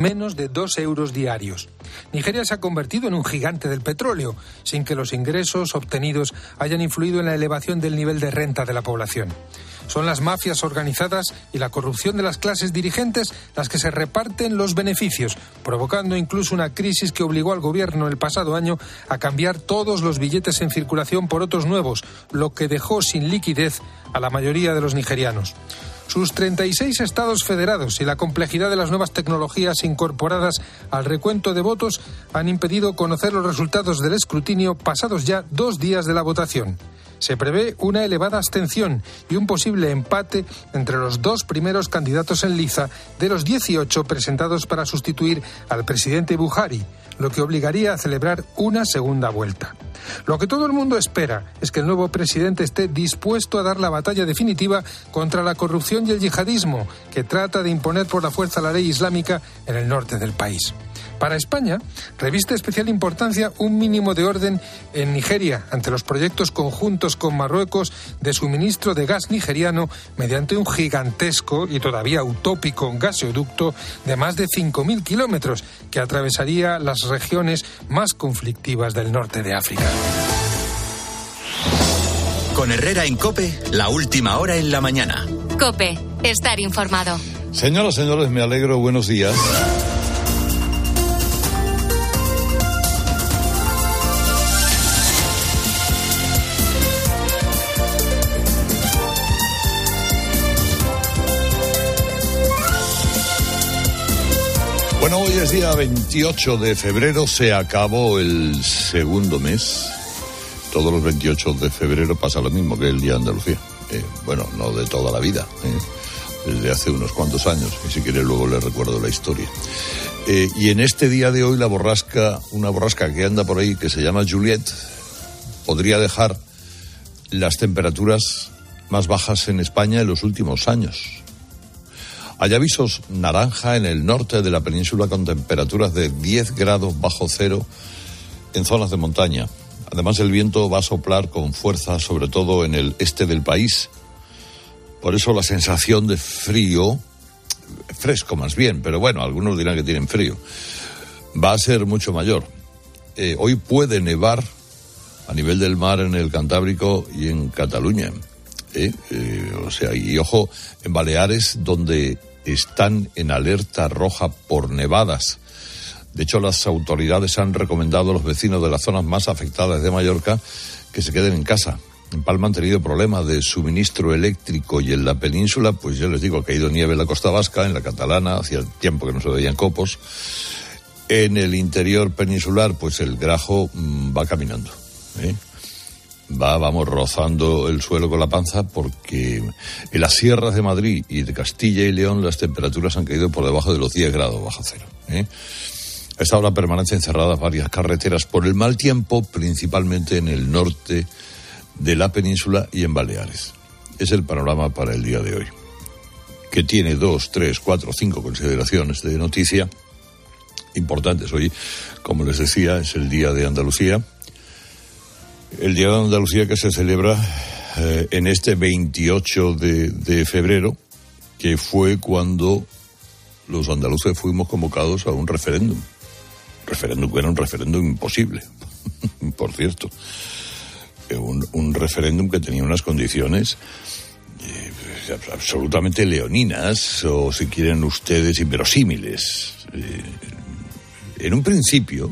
menos de dos euros diarios. Nigeria se ha convertido en un gigante del petróleo, sin que los ingresos obtenidos hayan influido en la elevación del nivel de renta de la población. Son las mafias organizadas y la corrupción de las clases dirigentes las que se reparten los beneficios, provocando incluso una crisis que obligó al gobierno el pasado año a cambiar todos los billetes en circulación por otros nuevos, lo que dejó sin liquidez a la mayoría de los nigerianos. Sus 36 estados federados y la complejidad de las nuevas tecnologías incorporadas al recuento de votos han impedido conocer los resultados del escrutinio pasados ya dos días de la votación. Se prevé una elevada abstención y un posible empate entre los dos primeros candidatos en liza de los 18 presentados para sustituir al presidente Buhari, lo que obligaría a celebrar una segunda vuelta. Lo que todo el mundo espera es que el nuevo presidente esté dispuesto a dar la batalla definitiva contra la corrupción y el yihadismo que trata de imponer por la fuerza la ley islámica en el norte del país. Para España, reviste especial importancia un mínimo de orden en Nigeria ante los proyectos conjuntos con Marruecos de suministro de gas nigeriano mediante un gigantesco y todavía utópico gasoducto de más de 5.000 kilómetros que atravesaría las regiones más conflictivas del norte de África. Con Herrera en Cope, la última hora en la mañana. Cope, estar informado. Señoras, señores, me alegro. Buenos días. Es día 28 de febrero, se acabó el segundo mes. Todos los 28 de febrero pasa lo mismo que el Día de Andalucía. Eh, bueno, no de toda la vida, eh, desde hace unos cuantos años, y si quiere luego le recuerdo la historia. Eh, y en este día de hoy la borrasca, una borrasca que anda por ahí que se llama Juliet, podría dejar las temperaturas más bajas en España en los últimos años. Hay avisos naranja en el norte de la península con temperaturas de 10 grados bajo cero en zonas de montaña. Además, el viento va a soplar con fuerza, sobre todo en el este del país. Por eso la sensación de frío, fresco más bien, pero bueno, algunos dirán que tienen frío, va a ser mucho mayor. Eh, hoy puede nevar a nivel del mar en el Cantábrico y en Cataluña. ¿eh? Eh, o sea, y ojo, en Baleares, donde están en alerta roja por nevadas. De hecho, las autoridades han recomendado a los vecinos de las zonas más afectadas de Mallorca que se queden en casa. En Palma han tenido problemas de suministro eléctrico y en la península, pues yo les digo, ha caído nieve en la costa vasca, en la catalana, hacía tiempo que no se veían copos. En el interior peninsular, pues el grajo mm, va caminando. ¿eh? Va, vamos, rozando el suelo con la panza porque en las sierras de Madrid y de Castilla y León las temperaturas han caído por debajo de los 10 grados bajo cero. ¿eh? A esta hora permanecen cerradas varias carreteras por el mal tiempo, principalmente en el norte de la península y en Baleares. Es el panorama para el día de hoy, que tiene dos, tres, cuatro, cinco consideraciones de noticia importantes. Hoy, como les decía, es el Día de Andalucía el Día de Andalucía que se celebra eh, en este 28 de, de febrero, que fue cuando los andaluces fuimos convocados a un referéndum. Referéndum que era un referéndum imposible, por cierto. Eh, un, referéndum que tenía unas condiciones eh, absolutamente leoninas, o si quieren ustedes, inverosímiles. En un principio,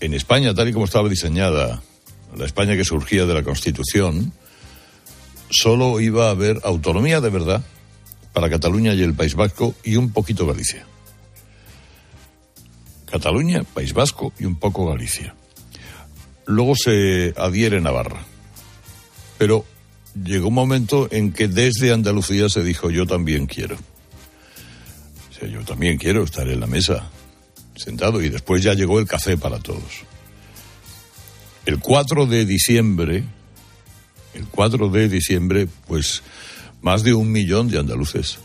en España, tal y como estaba diseñada, la España que surgía de la Constitución, solo iba a haber autonomía de verdad para Cataluña y el País Vasco y un poquito Galicia. Cataluña, País Vasco y un poco Galicia. Luego se adhiere Navarra. Pero llegó un momento en que desde Andalucía se dijo yo también quiero. O sea, yo también quiero estar en la mesa sentado y después ya llegó el café para todos. El 4 de diciembre, el 4 de diciembre, pues más de un millón de andaluces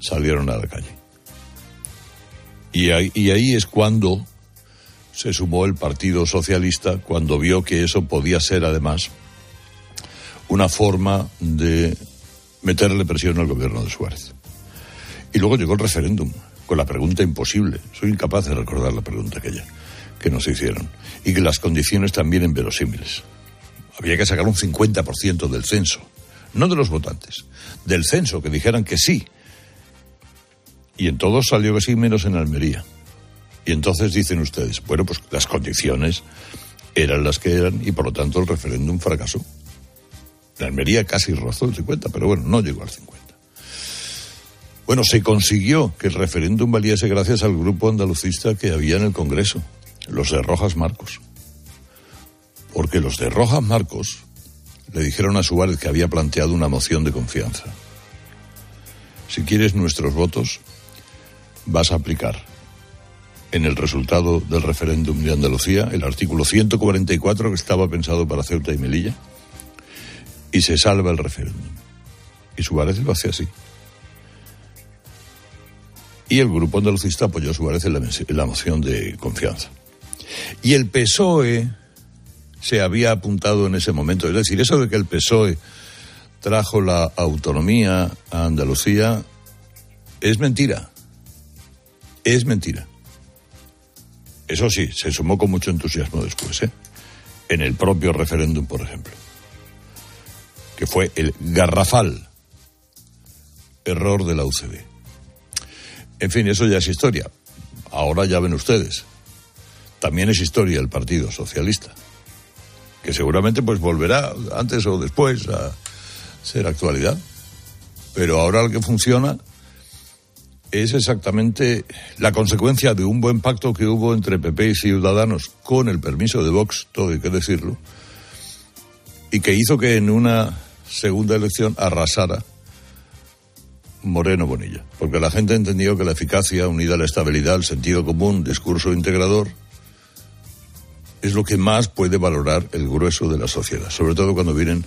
salieron a la calle. Y ahí, y ahí es cuando se sumó el Partido Socialista, cuando vio que eso podía ser además una forma de meterle presión al gobierno de Suárez. Y luego llegó el referéndum, con la pregunta imposible. Soy incapaz de recordar la pregunta aquella que nos hicieron. Y que las condiciones también inverosímiles. Había que sacar un 50% del censo. No de los votantes, del censo, que dijeran que sí. Y en todos salió que sí, menos en Almería. Y entonces dicen ustedes, bueno, pues las condiciones eran las que eran y por lo tanto el referéndum fracasó. La Almería casi rozó el 50, pero bueno, no llegó al 50. Bueno, se consiguió que el referéndum valiese gracias al grupo andalucista que había en el Congreso, los de Rojas Marcos. Porque los de Rojas Marcos le dijeron a Suárez que había planteado una moción de confianza. Si quieres nuestros votos, vas a aplicar en el resultado del referéndum de Andalucía el artículo 144 que estaba pensado para Ceuta y Melilla y se salva el referéndum. Y Suárez lo hace así. Y el grupo andalucista apoyó a Suárez la, la moción de confianza. Y el PSOE se había apuntado en ese momento. Es decir, eso de que el PSOE trajo la autonomía a Andalucía es mentira. Es mentira. Eso sí, se sumó con mucho entusiasmo después, ¿eh? En el propio referéndum, por ejemplo. Que fue el garrafal error de la UCD. En fin, eso ya es historia. Ahora ya ven ustedes. También es historia el Partido Socialista, que seguramente pues volverá antes o después a ser actualidad. Pero ahora lo que funciona es exactamente la consecuencia de un buen pacto que hubo entre PP y Ciudadanos con el permiso de Vox, todo hay que decirlo, y que hizo que en una segunda elección arrasara Moreno Bonilla, porque la gente entendió que la eficacia unida a la estabilidad, el sentido común, discurso integrador, es lo que más puede valorar el grueso de la sociedad, sobre todo cuando vienen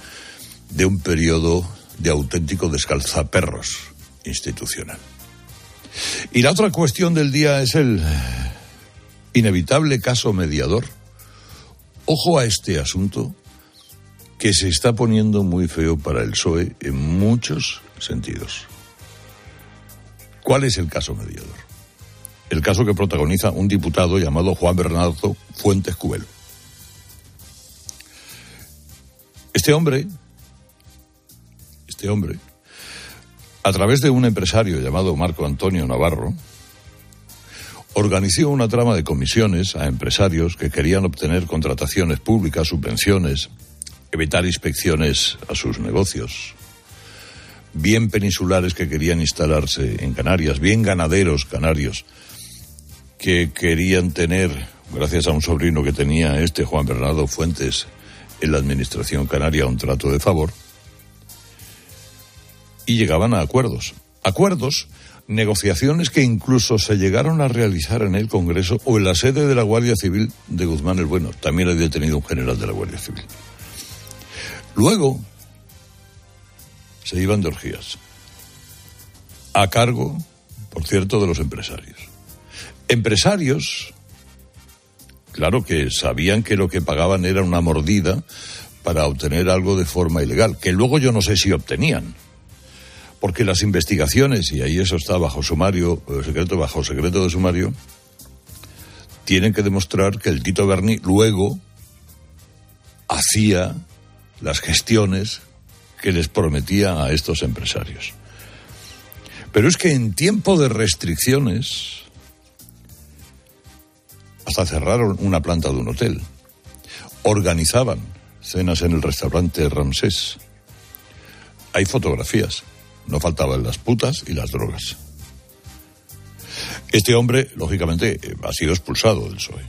de un periodo de auténtico descalzaperros institucional. Y la otra cuestión del día es el inevitable caso mediador. Ojo a este asunto que se está poniendo muy feo para el PSOE en muchos sentidos. ¿Cuál es el caso mediador? El caso que protagoniza un diputado llamado Juan Bernardo Fuentes Cubelo. Este hombre, este hombre, a través de un empresario llamado Marco Antonio Navarro, organizó una trama de comisiones a empresarios que querían obtener contrataciones públicas, subvenciones, evitar inspecciones a sus negocios, bien peninsulares que querían instalarse en Canarias, bien ganaderos canarios que querían tener, gracias a un sobrino que tenía este Juan Bernardo Fuentes en la administración canaria, un trato de favor, y llegaban a acuerdos. Acuerdos, negociaciones que incluso se llegaron a realizar en el Congreso o en la sede de la Guardia Civil de Guzmán el Bueno. También hay detenido un general de la Guardia Civil. Luego se iban de orgías. A cargo, por cierto, de los empresarios. Empresarios, claro que sabían que lo que pagaban era una mordida para obtener algo de forma ilegal, que luego yo no sé si obtenían porque las investigaciones, y ahí eso está bajo sumario, eh, secreto, bajo secreto de sumario, tienen que demostrar que el Tito Berni luego hacía las gestiones que les prometía a estos empresarios. Pero es que en tiempo de restricciones, hasta cerraron una planta de un hotel, organizaban cenas en el restaurante Ramsés. Hay fotografías. No faltaban las putas y las drogas. Este hombre, lógicamente, eh, ha sido expulsado del PSOE.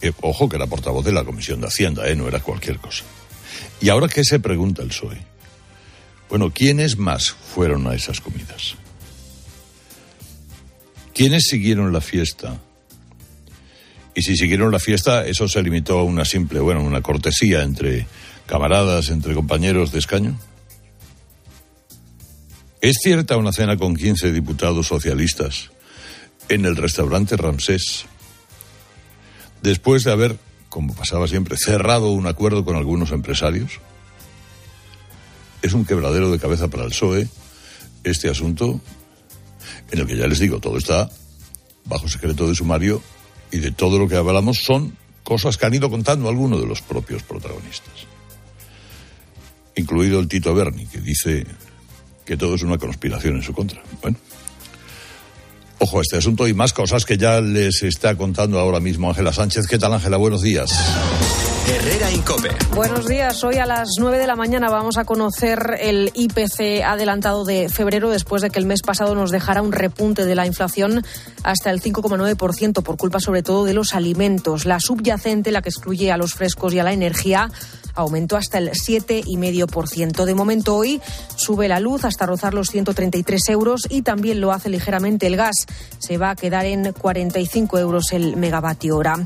Eh, ojo que era portavoz de la Comisión de Hacienda, ¿eh? no era cualquier cosa. ¿Y ahora qué se pregunta el PSOE? Bueno, ¿quiénes más fueron a esas comidas? ¿Quiénes siguieron la fiesta? Y si siguieron la fiesta, eso se limitó a una simple, bueno, una cortesía entre camaradas, entre compañeros de escaño. ¿Es cierta una cena con 15 diputados socialistas en el restaurante Ramsés después de haber, como pasaba siempre, cerrado un acuerdo con algunos empresarios? ¿Es un quebradero de cabeza para el PSOE este asunto? en el que ya les digo, todo está bajo secreto de sumario y de todo lo que hablamos son cosas que han ido contando algunos de los propios protagonistas. Incluido el Tito Berni, que dice que todo es una conspiración en su contra. Bueno, ojo a este asunto y más cosas que ya les está contando ahora mismo Ángela Sánchez. ¿Qué tal, Ángela? Buenos días. Herrera Incope. Buenos días. Hoy a las 9 de la mañana vamos a conocer el IPC adelantado de febrero después de que el mes pasado nos dejara un repunte de la inflación hasta el 5,9% por culpa sobre todo de los alimentos. La subyacente, la que excluye a los frescos y a la energía, aumentó hasta el 7,5%. De momento hoy sube la luz hasta rozar los 133 euros y también lo hace ligeramente el gas. Se va a quedar en 45 euros el megavatio hora.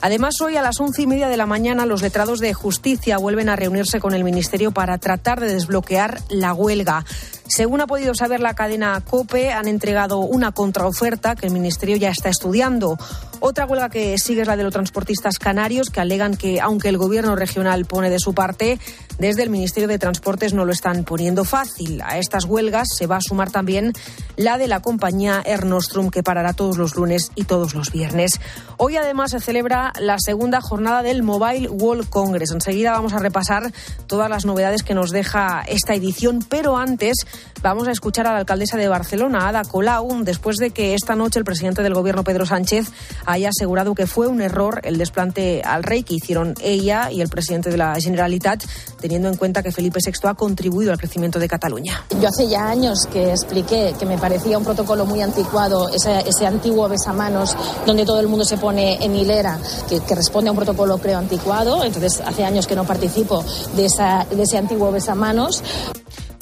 Además, hoy a las once y media de la mañana los letrados de justicia vuelven a reunirse con el Ministerio para tratar de desbloquear la huelga. Según ha podido saber la cadena COPE, han entregado una contraoferta que el Ministerio ya está estudiando. Otra huelga que sigue es la de los transportistas canarios, que alegan que, aunque el Gobierno regional pone de su parte, desde el Ministerio de Transportes no lo están poniendo fácil. A estas huelgas se va a sumar también la de la compañía Air Nostrum, que parará todos los lunes y todos los viernes. Hoy, además, se celebra la segunda jornada del Mobile World Congress. Enseguida vamos a repasar todas las novedades que nos deja esta edición, pero antes Vamos a escuchar a la alcaldesa de Barcelona, Ada Colau, después de que esta noche el presidente del gobierno, Pedro Sánchez, haya asegurado que fue un error el desplante al rey que hicieron ella y el presidente de la Generalitat, teniendo en cuenta que Felipe VI ha contribuido al crecimiento de Cataluña. Yo hace ya años que expliqué que me parecía un protocolo muy anticuado, ese, antiguo besamanos donde todo el mundo se pone en hilera, que, responde a un protocolo, creo, anticuado. Entonces, hace años que no participo de, de ese antiguo besamanos.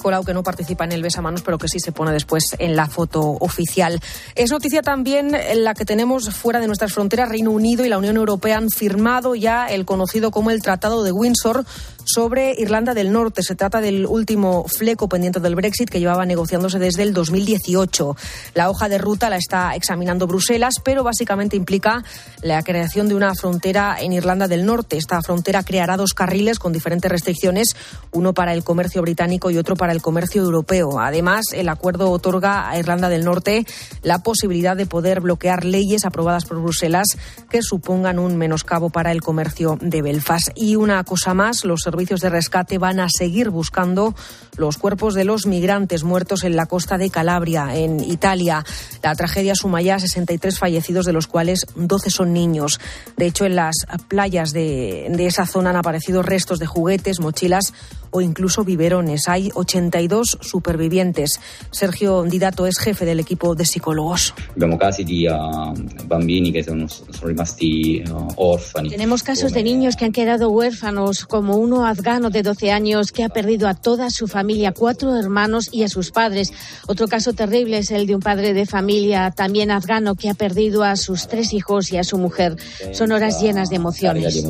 Colau que no participa en el besamanos, pero que sí se pone después en la foto oficial. Es noticia también la que tenemos fuera de nuestras fronteras. Reino Unido y la Unión Europea han firmado ya el conocido como el Tratado de Windsor sobre Irlanda del Norte. Se trata del último fleco pendiente del Brexit que llevaba negociándose desde el 2018. La hoja de ruta la está examinando Bruselas, pero básicamente implica la creación de una frontera en Irlanda del Norte. Esta frontera creará dos carriles con diferentes restricciones, uno para el comercio británico y otro para el comercio europeo. Además, el acuerdo otorga a Irlanda del Norte la posibilidad de poder bloquear leyes aprobadas por Bruselas que supongan un menoscabo para el comercio de Belfast. Y una cosa más, los servicios de rescate van a seguir buscando los cuerpos de los migrantes muertos en la costa de Calabria, en Italia. La tragedia suma ya 63 fallecidos, de los cuales 12 son niños. De hecho, en las playas de, de esa zona han aparecido restos de juguetes, mochilas o incluso biberones. Hay 82 supervivientes. Sergio Didato es jefe del equipo de psicólogos. Tenemos casos de niños que han quedado huérfanos, como uno afgano de 12 años que ha perdido a toda su familia, cuatro hermanos y a sus padres. Otro caso terrible es el de un padre de familia también afgano que ha perdido a sus tres hijos y a su mujer. Son horas llenas de emociones.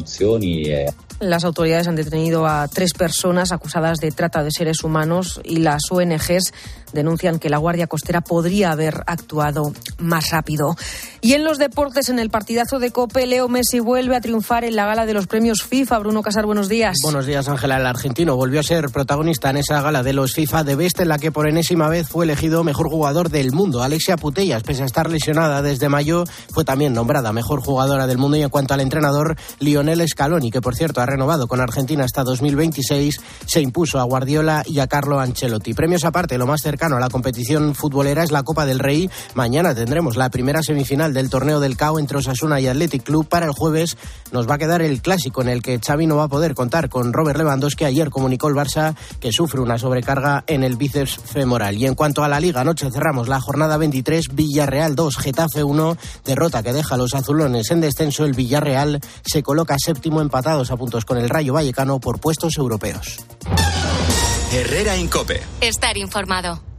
Las autoridades han detenido a tres personas acusadas de trata de seres humanos y las ONGs denuncian que la Guardia Costera podría haber actuado más rápido. Y en los deportes, en el partidazo de Cope, Leo Messi vuelve a triunfar en la gala de los premios FIFA. Bruno Casar, buenos días. Buenos días, Ángela. El argentino volvió a ser protagonista en esa gala de los FIFA de Best, en la que por enésima vez fue elegido mejor jugador del mundo. Alexia Putellas, pese a estar lesionada desde mayo, fue también nombrada mejor jugadora del mundo. Y en cuanto al entrenador, Lionel Scaloni, que por cierto ha renovado con Argentina hasta 2026, se impuso a Guardiola y a Carlo Ancelotti. Premios aparte, lo más cercano a la competición futbolera es la Copa del Rey. Mañana tendremos la primera semifinal del torneo del CAO entre Osasuna y Athletic Club. Para el jueves nos va a quedar el clásico en el que Xavi no va a poder contar con Robert Lewandowski. Ayer comunicó el Barça que sufre una sobrecarga en el bíceps femoral. Y en cuanto a la Liga, anoche cerramos la jornada 23, Villarreal 2, Getafe 1, derrota que deja a los azulones en descenso. El Villarreal se coloca séptimo empatados a puntos con el Rayo Vallecano por puestos europeos. Herrera Incope. Estar informado.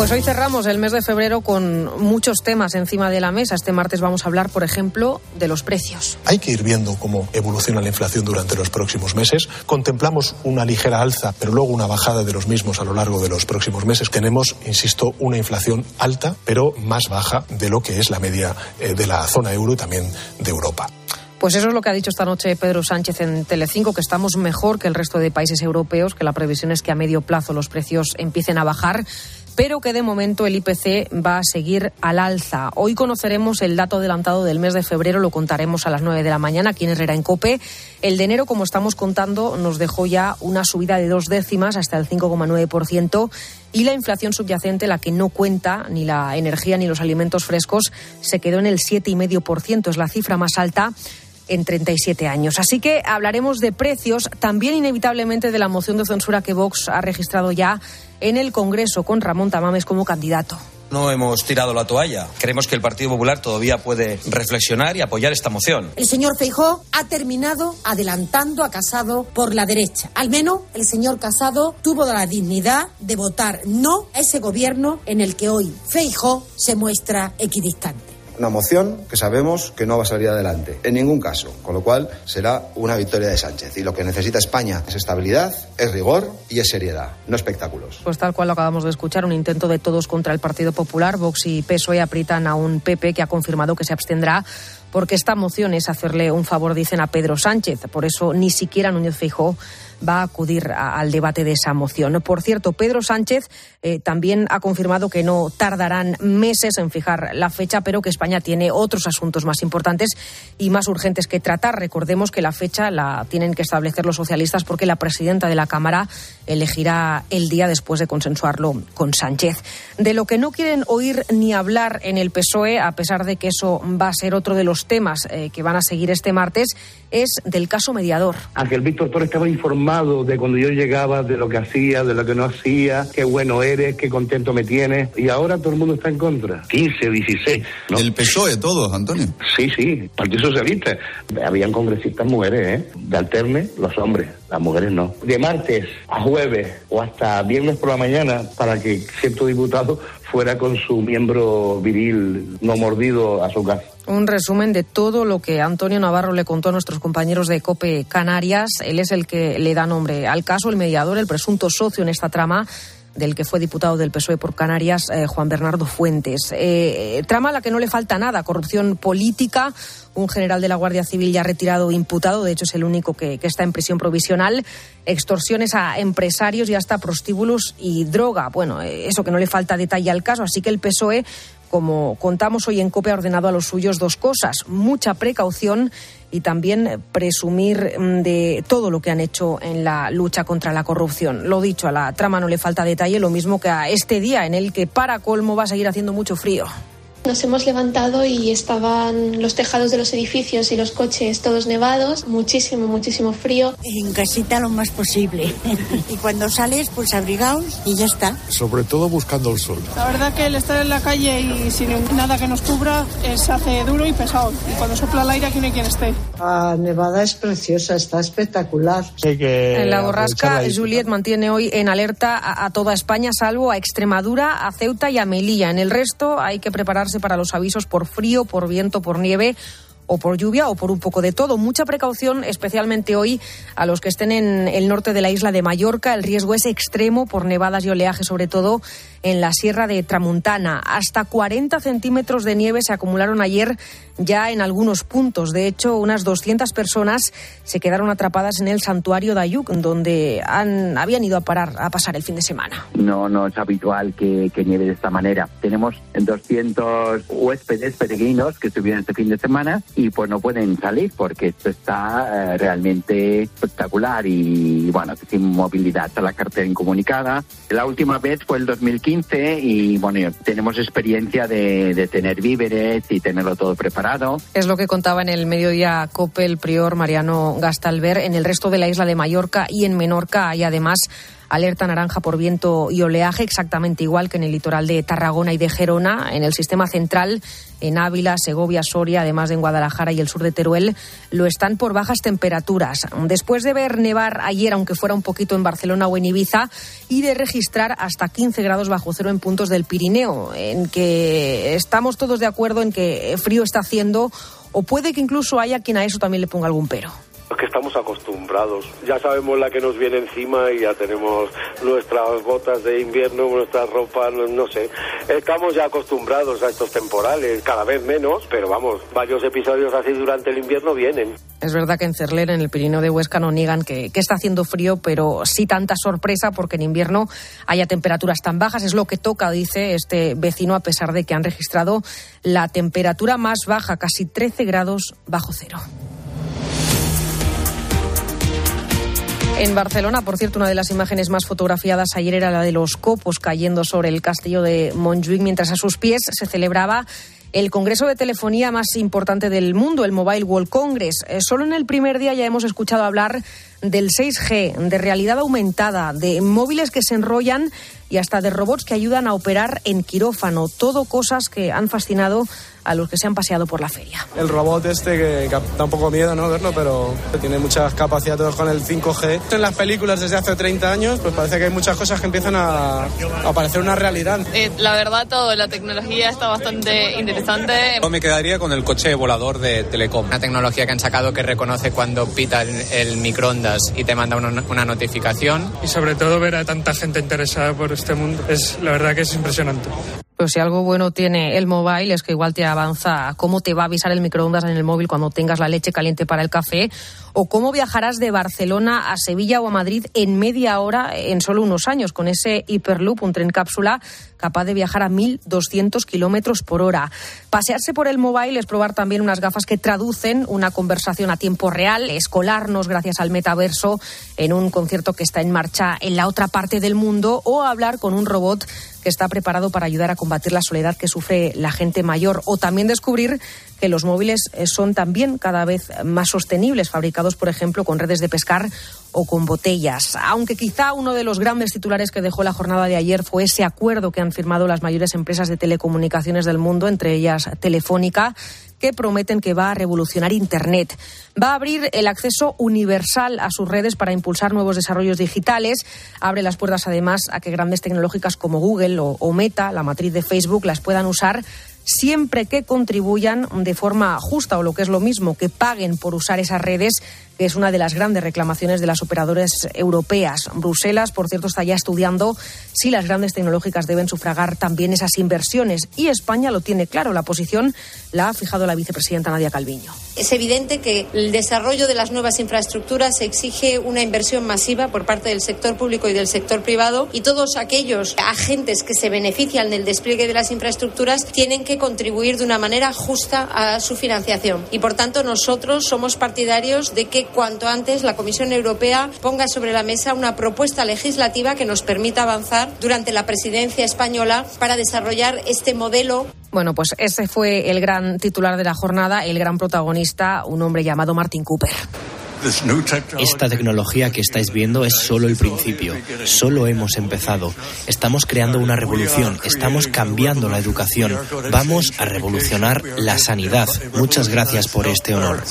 Pues hoy cerramos el mes de febrero con muchos temas encima de la mesa. Este martes vamos a hablar, por ejemplo, de los precios. Hay que ir viendo cómo evoluciona la inflación durante los próximos meses. Contemplamos una ligera alza, pero luego una bajada de los mismos a lo largo de los próximos meses. Tenemos, insisto, una inflación alta, pero más baja de lo que es la media eh, de la zona euro y también de Europa. Pues eso es lo que ha dicho esta noche Pedro Sánchez en Telecinco, que estamos mejor que el resto de países europeos, que la previsión es que a medio plazo los precios empiecen a bajar pero que de momento el IPC va a seguir al alza. Hoy conoceremos el dato adelantado del mes de febrero, lo contaremos a las 9 de la mañana aquí en Herrera en Cope. El de enero, como estamos contando, nos dejó ya una subida de dos décimas hasta el 5,9% y la inflación subyacente, la que no cuenta ni la energía ni los alimentos frescos, se quedó en el 7,5%. Es la cifra más alta en 37 años. Así que hablaremos de precios, también inevitablemente de la moción de censura que Vox ha registrado ya en el Congreso con Ramón Tamames como candidato. No hemos tirado la toalla. Creemos que el Partido Popular todavía puede reflexionar y apoyar esta moción. El señor Feijó ha terminado adelantando a Casado por la derecha. Al menos el señor Casado tuvo la dignidad de votar no a ese gobierno en el que hoy Feijó se muestra equidistante una moción que sabemos que no va a salir adelante, en ningún caso, con lo cual será una victoria de Sánchez. Y lo que necesita España es estabilidad, es rigor y es seriedad, no espectáculos. Pues tal cual lo acabamos de escuchar, un intento de todos contra el Partido Popular. Vox y PSOE aprietan a un PP que ha confirmado que se abstendrá porque esta moción es hacerle un favor, dicen, a Pedro Sánchez. Por eso ni siquiera Núñez Feijóo va a acudir al debate de esa moción. Por cierto, Pedro Sánchez eh, también ha confirmado que no tardarán meses en fijar la fecha, pero que España tiene otros asuntos más importantes y más urgentes que tratar. Recordemos que la fecha la tienen que establecer los socialistas porque la presidenta de la Cámara elegirá el día después de consensuarlo con Sánchez. De lo que no quieren oír ni hablar en el PSOE, a pesar de que eso va a ser otro de los temas eh, que van a seguir este martes, es del caso mediador. Ángel Víctor Torres estaba informado de cuando yo llegaba, de lo que hacía, de lo que no hacía, qué bueno eres, qué contento me tienes, y ahora todo el mundo está en contra. 15, 16. ¿no? ¿El PSOE todos, Antonio? Sí, sí, Partido Socialista. Habían congresistas mujeres, ¿eh? De alterne, los hombres, las mujeres no. De martes a jueves o hasta viernes por la mañana para que cierto diputado fuera con su miembro viril no mordido a su casa un resumen de todo lo que Antonio Navarro le contó a nuestros compañeros de COPE Canarias. Él es el que le da nombre al caso, el mediador, el presunto socio en esta trama del que fue diputado del PSOE por Canarias, eh, Juan Bernardo Fuentes. Eh, trama a la que no le falta nada, corrupción política, un general de la Guardia Civil ya retirado imputado, de hecho es el único que, que, está en prisión provisional, extorsiones a empresarios y hasta prostíbulos y droga. Bueno, eh, eso que no le falta detalle al caso, así que el PSOE como contamos hoy en COPE, ha ordenado a los suyos dos cosas, mucha precaución y también presumir mm, de todo lo que han hecho en la lucha contra la corrupción. Lo dicho, a la trama no le falta detalle, lo mismo que a este día en el que para colmo va a seguir haciendo mucho frío. Nos hemos levantado y estaban los tejados de los edificios y los coches todos nevados, muchísimo, muchísimo frío. En casita lo más posible. y cuando sales, pues abrigaos y ya está. Sobre todo buscando el sol. La verdad que el estar en la calle y sin nada que nos cubra se hace duro y pesado. Y cuando sopla el aire aquí no hay quien esté. La nevada es preciosa, está espectacular. en la borrasca, Juliet mantiene hoy en alerta a, a toda España, salvo a Extremadura, a Ceuta y a Melilla. En el resto hay que prepararse para los avisos por frío, por viento, por nieve o por lluvia o por un poco de todo. Mucha precaución, especialmente hoy, a los que estén en el norte de la isla de Mallorca. El riesgo es extremo por nevadas y oleaje, sobre todo en la sierra de Tramuntana. Hasta 40 centímetros de nieve se acumularon ayer ya en algunos puntos. De hecho, unas 200 personas se quedaron atrapadas en el santuario de Ayuk, donde han, habían ido a, parar, a pasar el fin de semana. No, no es habitual que, que nieve de esta manera. Tenemos 200 huéspedes peregrinos que estuvieron este fin de semana y pues no pueden salir porque esto está eh, realmente espectacular y bueno, sin movilidad, está la cartera incomunicada. La última vez fue el 2015 y bueno, tenemos experiencia de, de tener víveres y tenerlo todo preparado. Es lo que contaba en el mediodía COPE el prior Mariano Gastalver. En el resto de la isla de Mallorca y en Menorca hay además alerta naranja por viento y oleaje, exactamente igual que en el litoral de Tarragona y de Gerona. En el sistema central, en Ávila, Segovia, Soria, además de en Guadalajara y el sur de Teruel, lo están por bajas temperaturas. Después de ver nevar ayer, aunque fuera un poquito en Barcelona o en Ibiza, y de registrar hasta 15 grados bajo cero en puntos del Pirineo, en que estamos todos de acuerdo en que frío está haciendo, o puede que incluso haya quien a eso también le ponga algún pero. Es que estamos acostumbrados. Ya sabemos la que nos viene encima y ya tenemos nuestras botas de invierno, nuestra ropa, no, sé. Estamos ya acostumbrados a estos temporales, cada vez menos, pero vamos, varios episodios así durante el invierno vienen. Es verdad que en Cerler, en el Pirineo de Huesca, no niegan que, que, está haciendo frío, pero sí tanta sorpresa porque en invierno haya temperaturas tan bajas. Es lo que toca, dice este vecino, a pesar de que han registrado la temperatura más baja, casi 13 grados bajo cero. En Barcelona, por cierto, una de las imágenes más fotografiadas ayer era la de los copos cayendo sobre el castillo de Montjuic, mientras a sus pies se celebraba el congreso de telefonía más importante del mundo, el Mobile World Congress. Eh, solo en el primer día ya hemos escuchado hablar del 6G, de realidad aumentada, de móviles que se enrollan y hasta de robots que ayudan a operar en quirófano. Todo cosas que han fascinado a los que se han paseado por la feria. El robot este que, que da un poco miedo no verlo, pero tiene muchas capacidades con el 5G. En las películas desde hace 30 años, pues parece que hay muchas cosas que empiezan a, a parecer una realidad. Eh, la verdad, todo, la tecnología está bastante interesante. Yo me quedaría con el coche volador de Telecom. Una tecnología que han sacado que reconoce cuando pita el, el microondas y te manda una, una notificación. Y sobre todo ver a tanta gente interesada por este mundo. Es la verdad que es impresionante. Pues si algo bueno tiene el mobile es que igual te avanza cómo te va a avisar el microondas en el móvil cuando tengas la leche caliente para el café o cómo viajarás de Barcelona a Sevilla o a Madrid en media hora en solo unos años con ese Hyperloop, un tren cápsula capaz de viajar a 1.200 kilómetros por hora. Pasearse por el mobile es probar también unas gafas que traducen una conversación a tiempo real, escolarnos gracias al metaverso en un concierto que está en marcha en la otra parte del mundo o hablar con un robot que está preparado para ayudar a combatir la soledad que sufre la gente mayor o también descubrir que los móviles son también cada vez más sostenibles, fabricados, por ejemplo, con redes de pescar o con botellas. Aunque quizá uno de los grandes titulares que dejó la jornada de ayer fue ese acuerdo que han firmado las mayores empresas de telecomunicaciones del mundo, entre ellas Telefónica, que prometen que va a revolucionar Internet. Va a abrir el acceso universal a sus redes para impulsar nuevos desarrollos digitales. Abre las puertas, además, a que grandes tecnológicas como Google o, o Meta, la matriz de Facebook, las puedan usar siempre que contribuyan de forma justa o lo que es lo mismo, que paguen por usar esas redes, es una de las grandes reclamaciones de las operadoras europeas. Bruselas, por cierto, está ya estudiando si las grandes tecnológicas deben sufragar también esas inversiones. Y España lo tiene claro. La posición la ha fijado la vicepresidenta Nadia Calviño. Es evidente que el desarrollo de las nuevas infraestructuras exige una inversión masiva por parte del sector público y del sector privado y todos aquellos agentes que se benefician del despliegue de las infraestructuras tienen que contribuir de una manera justa a su financiación. Y por tanto nosotros somos partidarios de que cuanto antes la Comisión Europea ponga sobre la mesa una propuesta legislativa que nos permita avanzar durante la presidencia española para desarrollar este modelo bueno, pues ese fue el gran titular de la jornada, el gran protagonista, un hombre llamado Martin Cooper. Esta tecnología que estáis viendo es solo el principio, solo hemos empezado. Estamos creando una revolución, estamos cambiando la educación, vamos a revolucionar la sanidad. Muchas gracias por este honor.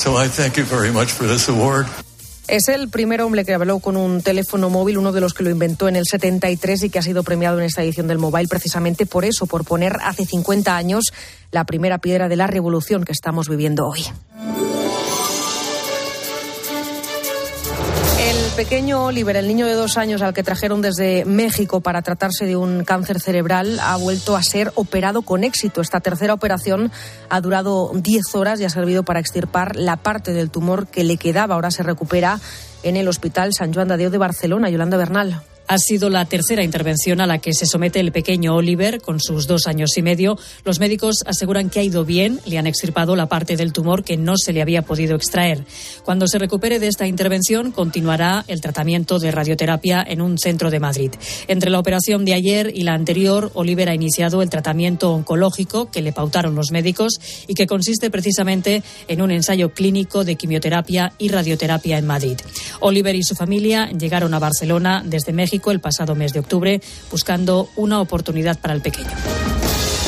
Es el primer hombre que habló con un teléfono móvil, uno de los que lo inventó en el 73 y que ha sido premiado en esta edición del Mobile precisamente por eso, por poner hace 50 años la primera piedra de la revolución que estamos viviendo hoy. Pequeño Oliver, el niño de dos años al que trajeron desde México para tratarse de un cáncer cerebral, ha vuelto a ser operado con éxito. Esta tercera operación ha durado 10 horas y ha servido para extirpar la parte del tumor que le quedaba. Ahora se recupera en el Hospital San Joan de Déu de Barcelona. Yolanda Bernal. Ha sido la tercera intervención a la que se somete el pequeño Oliver con sus dos años y medio. Los médicos aseguran que ha ido bien, le han extirpado la parte del tumor que no se le había podido extraer. Cuando se recupere de esta intervención, continuará el tratamiento de radioterapia en un centro de Madrid. Entre la operación de ayer y la anterior, Oliver ha iniciado el tratamiento oncológico que le pautaron los médicos y que consiste precisamente en un ensayo clínico de quimioterapia y radioterapia en Madrid. Oliver y su familia llegaron a Barcelona desde México el pasado mes de octubre, buscando una oportunidad para el pequeño.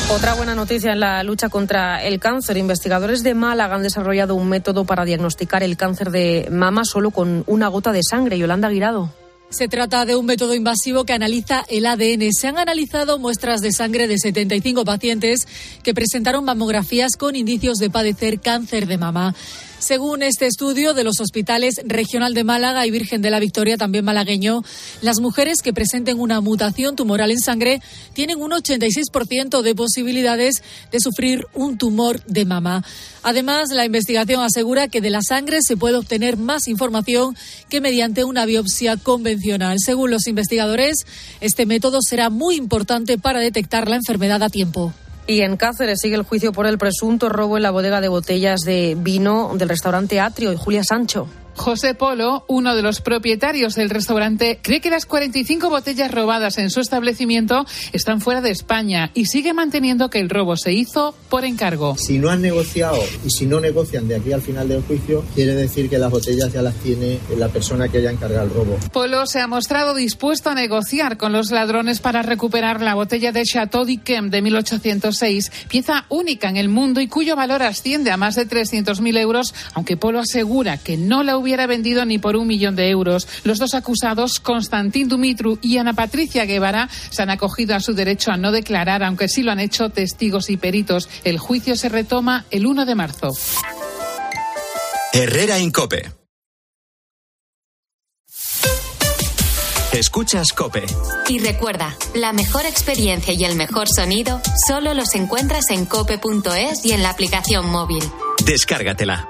Otra buena noticia en la lucha contra el cáncer. Investigadores de Málaga han desarrollado un método para diagnosticar el cáncer de mama solo con una gota de sangre. Yolanda Guirado. Se trata de un método invasivo que analiza el ADN. Se han analizado muestras de sangre de 75 pacientes que presentaron mamografías con indicios de padecer cáncer de mama. Según este estudio de los hospitales Regional de Málaga y Virgen de la Victoria, también malagueño, las mujeres que presenten una mutación tumoral en sangre tienen un 86% de posibilidades de sufrir un tumor de mama. Además, la investigación asegura que de la sangre se puede obtener más información que mediante una biopsia convencional. Según los investigadores, este método será muy importante para detectar la enfermedad a tiempo. Y en Cáceres sigue el juicio por el presunto robo en la bodega de botellas de vino del restaurante Atrio y Julia Sancho. José Polo, uno de los propietarios del restaurante, cree que las 45 botellas robadas en su establecimiento están fuera de España y sigue manteniendo que el robo se hizo por encargo. Si no han negociado y si no negocian de aquí al final del juicio, quiere decir que las botellas ya las tiene la persona que haya encargado el robo. Polo se ha mostrado dispuesto a negociar con los ladrones para recuperar la botella de Chateau d'Yquem de 1806, pieza única en el mundo y cuyo valor asciende a más de 300.000 euros, aunque Polo asegura que no la hubiera vendido ni por un millón de euros. Los dos acusados, Constantín Dumitru y Ana Patricia Guevara, se han acogido a su derecho a no declarar, aunque sí lo han hecho testigos y peritos. El juicio se retoma el 1 de marzo. Herrera Incope. Escuchas Cope. Y recuerda, la mejor experiencia y el mejor sonido solo los encuentras en cope.es y en la aplicación móvil. Descárgatela.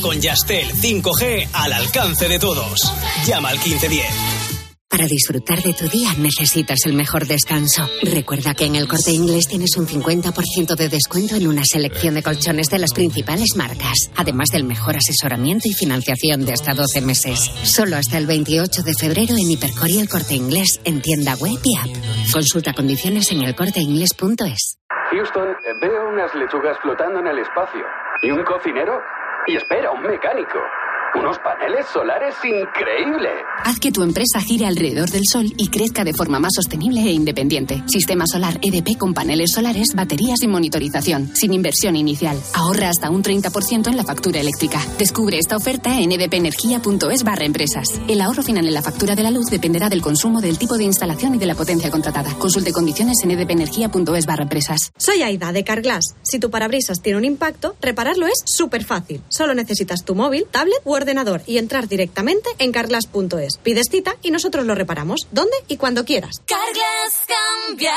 Con Yastel 5G al alcance de todos. Llama al 1510. Para disfrutar de tu día necesitas el mejor descanso. Recuerda que en el corte inglés tienes un 50% de descuento en una selección de colchones de las principales marcas, además del mejor asesoramiento y financiación de hasta 12 meses. Solo hasta el 28 de febrero en Hipercor y el corte inglés en tienda web y app. Consulta condiciones en elcorteinglés.es. Houston, veo unas lechugas flotando en el espacio. ¿Y un cocinero? Y espera, un mecánico. Unos paneles solares increíbles. Haz que tu empresa gire alrededor del sol y crezca de forma más sostenible e independiente. Sistema solar EDP con paneles solares, baterías y monitorización, sin inversión inicial. Ahorra hasta un 30% en la factura eléctrica. Descubre esta oferta en edpenergia.es barra empresas. El ahorro final en la factura de la luz dependerá del consumo, del tipo de instalación y de la potencia contratada. Consulte condiciones en edpenergia.es barra empresas. Soy Aida de Carglass. Si tu parabrisas tiene un impacto, repararlo es súper fácil. Solo necesitas tu móvil, tablet u ordenador y entrar directamente en carglass.es. Pides cita y nosotros lo reparamos, donde y cuando quieras. Carglass cambia,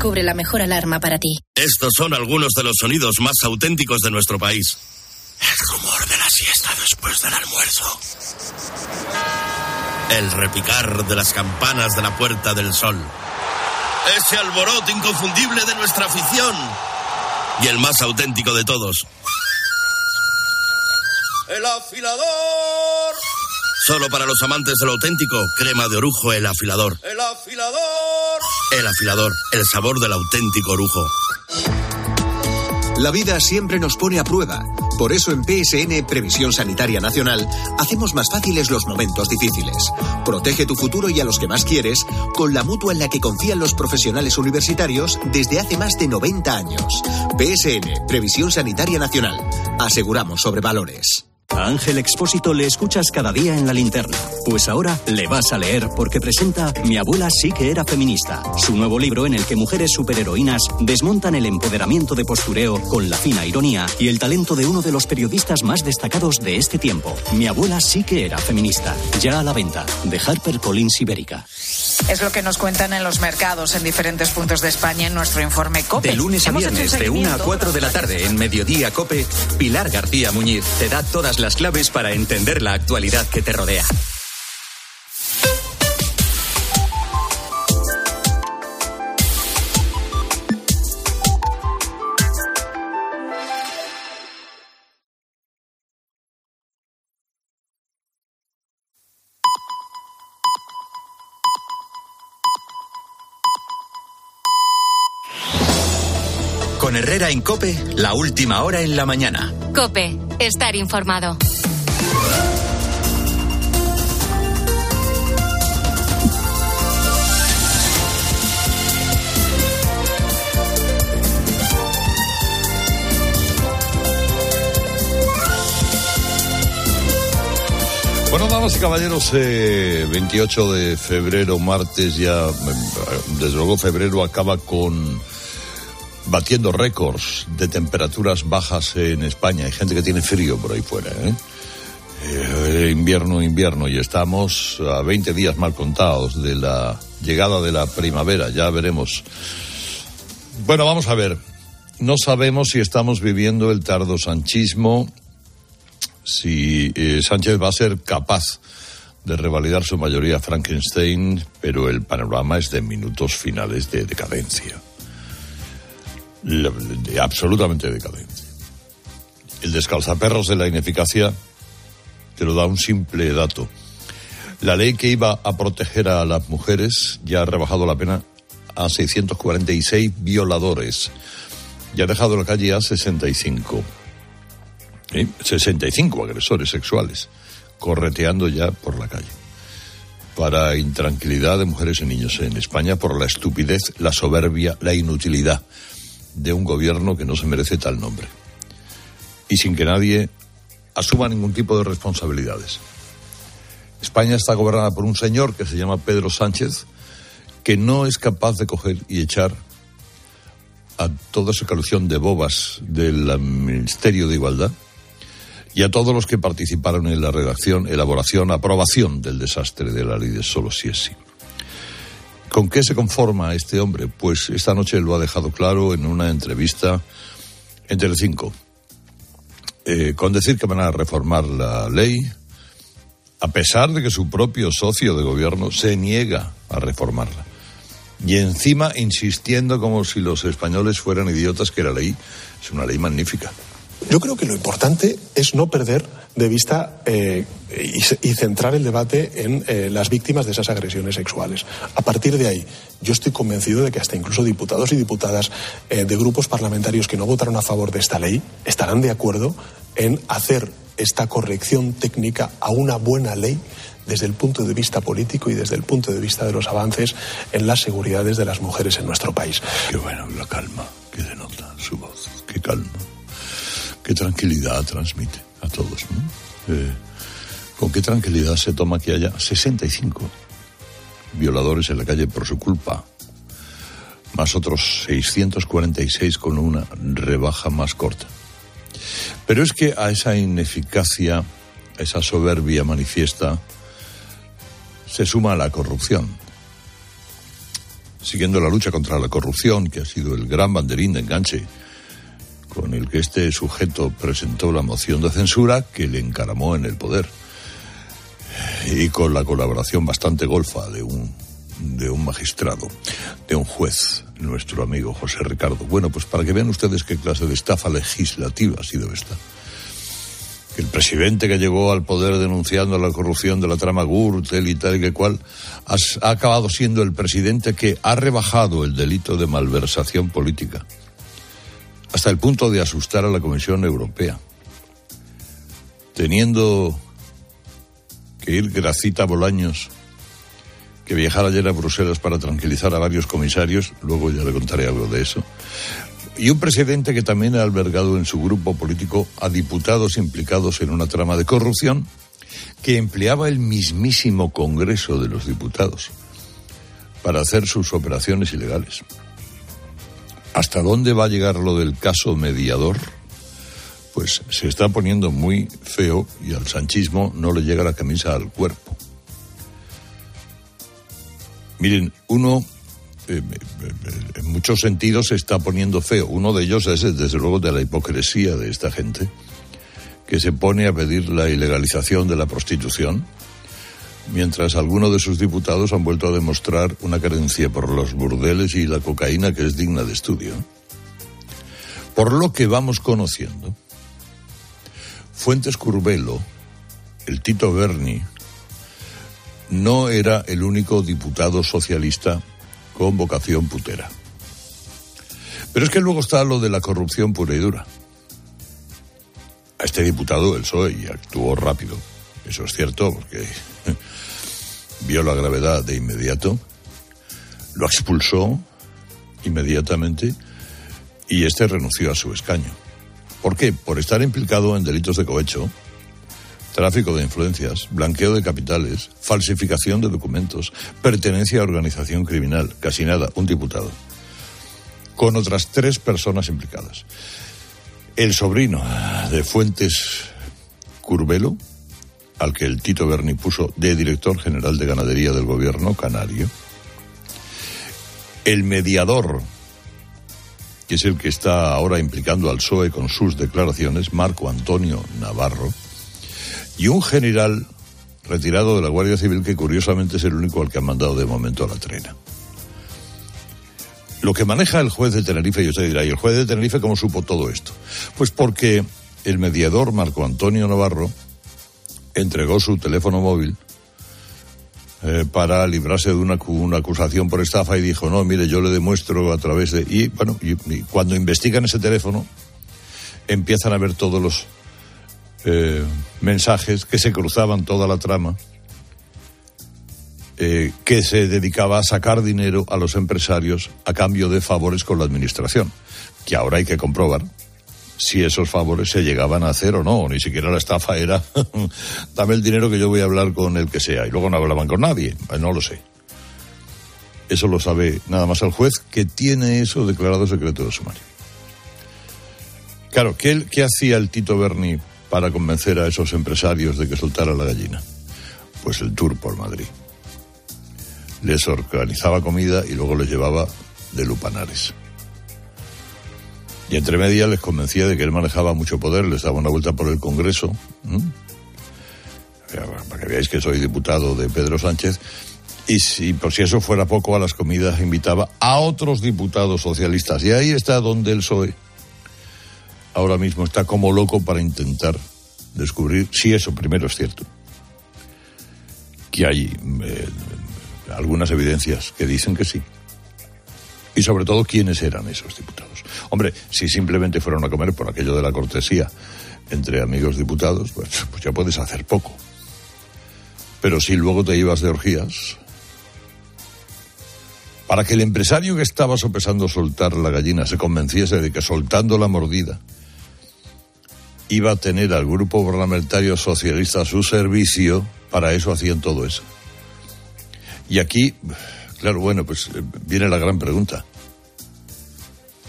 la mejor alarma para ti. Estos son algunos de los sonidos más auténticos de nuestro país. El rumor de la siesta después del almuerzo. El repicar de las campanas de la Puerta del Sol. Ese alboroto inconfundible de nuestra afición. Y el más auténtico de todos. El afilador. Solo para los amantes de lo auténtico, crema de orujo, el afilador. El afilador. El afilador, el sabor del auténtico orujo. La vida siempre nos pone a prueba. Por eso en PSN Previsión Sanitaria Nacional hacemos más fáciles los momentos difíciles. Protege tu futuro y a los que más quieres con la mutua en la que confían los profesionales universitarios desde hace más de 90 años. PSN Previsión Sanitaria Nacional. Aseguramos sobre valores. A Ángel Expósito le escuchas cada día en la linterna. Pues ahora le vas a leer porque presenta Mi abuela sí que era feminista, su nuevo libro en el que mujeres superheroínas desmontan el empoderamiento de postureo con la fina ironía y el talento de uno de los periodistas más destacados de este tiempo. Mi abuela sí que era feminista. Ya a la venta, de Harper Collins Ibérica. Es lo que nos cuentan en los mercados en diferentes puntos de España en nuestro informe COPE. De lunes a viernes, de 1 a seguimiento 4 de la tarde, en Mediodía Cope, Pilar García Muñiz te da todas las claves para entender la actualidad que te rodea. Con Herrera en Cope, la última hora en la mañana. Cope, estar informado. Bueno, damas y caballeros, eh, 28 de febrero, martes, ya, eh, desde luego febrero acaba con batiendo récords de temperaturas bajas en España. Hay gente que tiene frío por ahí fuera, ¿eh? Eh, invierno, invierno, y estamos a 20 días mal contados de la llegada de la primavera, ya veremos. Bueno, vamos a ver. No sabemos si estamos viviendo el tardo sanchismo, si eh, Sánchez va a ser capaz de revalidar su mayoría Frankenstein, pero el panorama es de minutos finales de decadencia. Absolutamente decadencia. El descalzaperros de la ineficacia te lo da un simple dato. La ley que iba a proteger a las mujeres ya ha rebajado la pena a 646 violadores y ha dejado la calle a 65. ¿eh? 65 agresores sexuales correteando ya por la calle. Para intranquilidad de mujeres y niños en España por la estupidez, la soberbia, la inutilidad de un gobierno que no se merece tal nombre. Y sin que nadie asuma ningún tipo de responsabilidades. España está gobernada por un señor que se llama Pedro Sánchez, que no es capaz de coger y echar a toda esa coalición de bobas del Ministerio de Igualdad y a todos los que participaron en la redacción, elaboración, aprobación del desastre de la ley de solo si es sí. ¿Con qué se conforma este hombre? Pues esta noche lo ha dejado claro en una entrevista en Telecinco. Eh, con decir que van a reformar la ley, a pesar de que su propio socio de gobierno se niega a reformarla. Y encima insistiendo como si los españoles fueran idiotas que la ley es una ley magnífica. Yo creo que lo importante es no perder de vista eh, y, centrar el debate en eh, las víctimas de esas agresiones sexuales. A partir de ahí, yo estoy convencido de que hasta incluso diputados y diputadas eh, de grupos parlamentarios que no votaron a favor de esta ley estarán de acuerdo en hacer esta corrección técnica a una buena ley desde el punto de vista político y desde el punto de vista de los avances en las seguridades de las mujeres en nuestro país. Qué bueno, la calma que denota su voz, qué calma, qué tranquilidad transmite a todos. Eh, con qué tranquilidad se toma que haya 65 violadores en la calle por su culpa, más otros 646 con una rebaja más corta. Pero es que a esa ineficacia, a esa soberbia manifiesta, se suma la corrupción. Siguiendo la lucha contra la corrupción, que ha sido el gran banderín de enganche con el que este sujeto presentó la moción de censura que le encaramó en el poder. Y con la colaboración bastante golfa de un, de un magistrado, de un juez, nuestro amigo José Ricardo. Bueno, pues para que vean ustedes qué clase de estafa legislativa ha sido esta. Que el presidente que llegó al poder denunciando la corrupción de la trama Gürtel y tal y que cual, ha acabado siendo el presidente que ha rebajado el delito de malversación política hasta el punto de asustar a la Comisión Europea, teniendo que ir Gracita Bolaños, que viajara ayer a Bruselas para tranquilizar a varios comisarios, luego ya le contaré algo de eso, y un presidente que también ha albergado en su grupo político a diputados implicados en una trama de corrupción que empleaba el mismísimo Congreso de los Diputados para hacer sus operaciones ilegales. ¿Hasta dónde va a llegar lo del caso mediador? Pues se está poniendo muy feo y al sanchismo no le llega la camisa al cuerpo. Miren, uno eh, en muchos sentidos se está poniendo feo. Uno de ellos es, desde luego, de la hipocresía de esta gente que se pone a pedir la ilegalización de la prostitución, mientras algunos de sus diputados han vuelto a demostrar una carencia por los burdeles y la cocaína que es digna de estudio. Por lo que vamos conociendo, Fuentes Curbelo, el Tito Berni, no era el único diputado socialista con vocación putera. Pero es que luego está lo de la corrupción pura y dura. A este diputado el PSOE y actuó rápido, eso es cierto, porque vio la gravedad de inmediato, lo expulsó inmediatamente y este renunció a su escaño. ¿Por qué? Por estar implicado en delitos de cohecho, tráfico de influencias, blanqueo de capitales, falsificación de documentos, pertenencia a organización criminal, casi nada, un diputado, con otras tres personas implicadas. El sobrino de Fuentes Curbelo, al que el Tito Berni puso de director general de ganadería del gobierno canario, el mediador, que es el que está ahora implicando al PSOE con sus declaraciones, Marco Antonio Navarro, y un general retirado de la Guardia Civil que curiosamente es el único al que han mandado de momento a la trena. Lo que maneja el juez de Tenerife, y usted dirá, ¿y el juez de Tenerife cómo supo todo esto? Pues porque el mediador Marco Antonio Navarro entregó su teléfono móvil eh, para librarse de una, una, acusación por estafa y dijo, no, mire, yo le demuestro a través de... Y bueno, y, cuando investigan ese teléfono, empiezan a ver todos los eh, mensajes que se cruzaban toda la trama, eh, que se dedicaba a sacar dinero a los empresarios a cambio de favores con la administración, que ahora hay que comprobar si esos favores se llegaban a hacer o no, ni siquiera la estafa era dame el dinero que yo voy a hablar con el que sea, y luego no hablaban con nadie, no lo sé. Eso lo sabe nada más el juez que tiene eso declarado secreto de sumario. Claro, ¿qué, qué hacía el Tito Berni para convencer a esos empresarios de que soltara la gallina? Pues el tour por Madrid. Les organizaba comida y luego les llevaba de lupanares. Y entre medias les convencía de que él manejaba mucho poder, les daba una vuelta por el Congreso. Para que veáis que soy diputado de Pedro Sánchez. Y si por si eso fuera poco, a las comidas invitaba a otros diputados socialistas. Y ahí está donde el PSOE ahora mismo está como loco para intentar descubrir si eso primero es cierto. Que hay eh, algunas evidencias que dicen que sí. Y sobre todo quiénes eran esos diputados. Hombre, si simplemente fueron a comer por aquello de la cortesía entre amigos diputados, pues, pues ya puedes hacer poco. Pero si luego te ibas de orgías, para que el empresario que estaba sopesando soltar la gallina se convenciese de que soltando la mordida iba a tener al grupo parlamentario socialista a su servicio, para eso hacían todo eso. Y aquí, claro, bueno, pues viene la gran pregunta.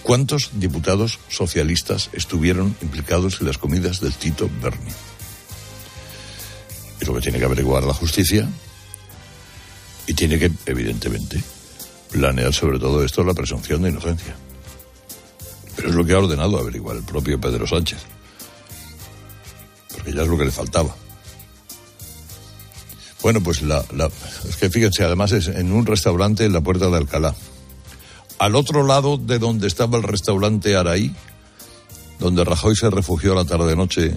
¿Cuántos diputados socialistas estuvieron implicados en las comidas del Tito Berni? Es lo que tiene que averiguar la justicia y tiene que, evidentemente, planear sobre todo esto la presunción de inocencia. Pero es lo que ha ordenado averiguar el propio Pedro Sánchez. Porque ya es lo que le faltaba. Bueno, pues la, es que fíjense, además es en un restaurante en la Puerta de Alcalá. Al otro lado de donde estaba el restaurante Araí, donde Rajoy se refugió la tarde-noche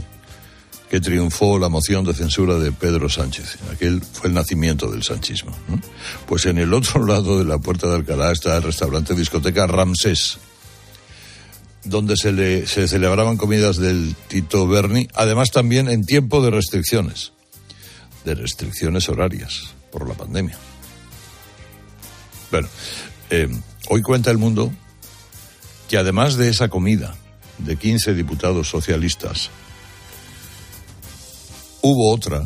que triunfó la moción de censura de Pedro Sánchez. Aquel fue el nacimiento del sanchismo. Pues en el otro lado de la Puerta de Alcalá está el restaurante discoteca Ramsés, donde se, le, se celebraban comidas del Tito Berni, además también en tiempo de restricciones de restricciones horarias por la pandemia. Bueno, eh, hoy cuenta el mundo que además de esa comida de 15 diputados socialistas, hubo otra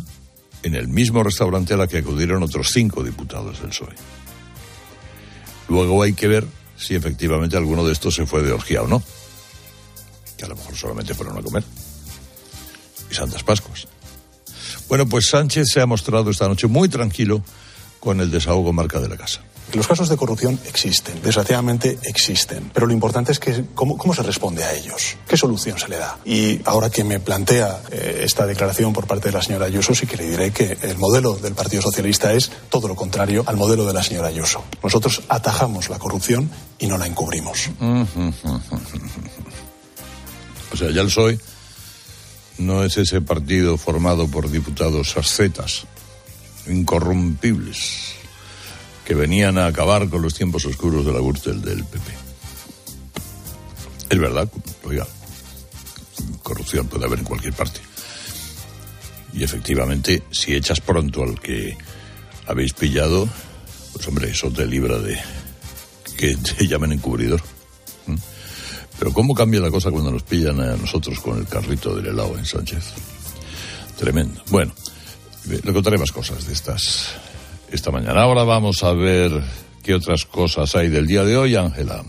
en el mismo restaurante a la que acudieron otros cinco diputados del PSOE. Luego hay que ver si efectivamente alguno de estos se fue de orgía o no. Que a lo mejor solamente fueron a comer. Y Santas Pascuas. Bueno, pues Sánchez se ha mostrado esta noche muy tranquilo con el desahogo marca de la casa. Los casos de corrupción existen, desgraciadamente existen, pero lo importante es que cómo, cómo se responde a ellos, qué solución se le da. Y ahora que me plantea eh, esta declaración por parte de la señora Ayuso, sí que le diré que el modelo del Partido Socialista es todo lo contrario al modelo de la señora Ayuso. Nosotros atajamos la corrupción y no la encubrimos. O sea, ya el PSOE no es ese partido formado por diputados ascetas, incorrumpibles, que venían a acabar con los tiempos oscuros de la Gürtel del PP. Es verdad, oiga, corrupción puede haber en cualquier parte. Y efectivamente, si echas pronto al que habéis pillado, pues hombre, eso te libra de que te llamen encubridor. Pero ¿cómo cambia la cosa cuando nos pillan a nosotros con el carrito del helado en Sánchez? Tremendo. Bueno, le contaré más cosas de estas esta mañana. Ahora vamos a ver qué otras cosas hay del día de hoy, Ángela.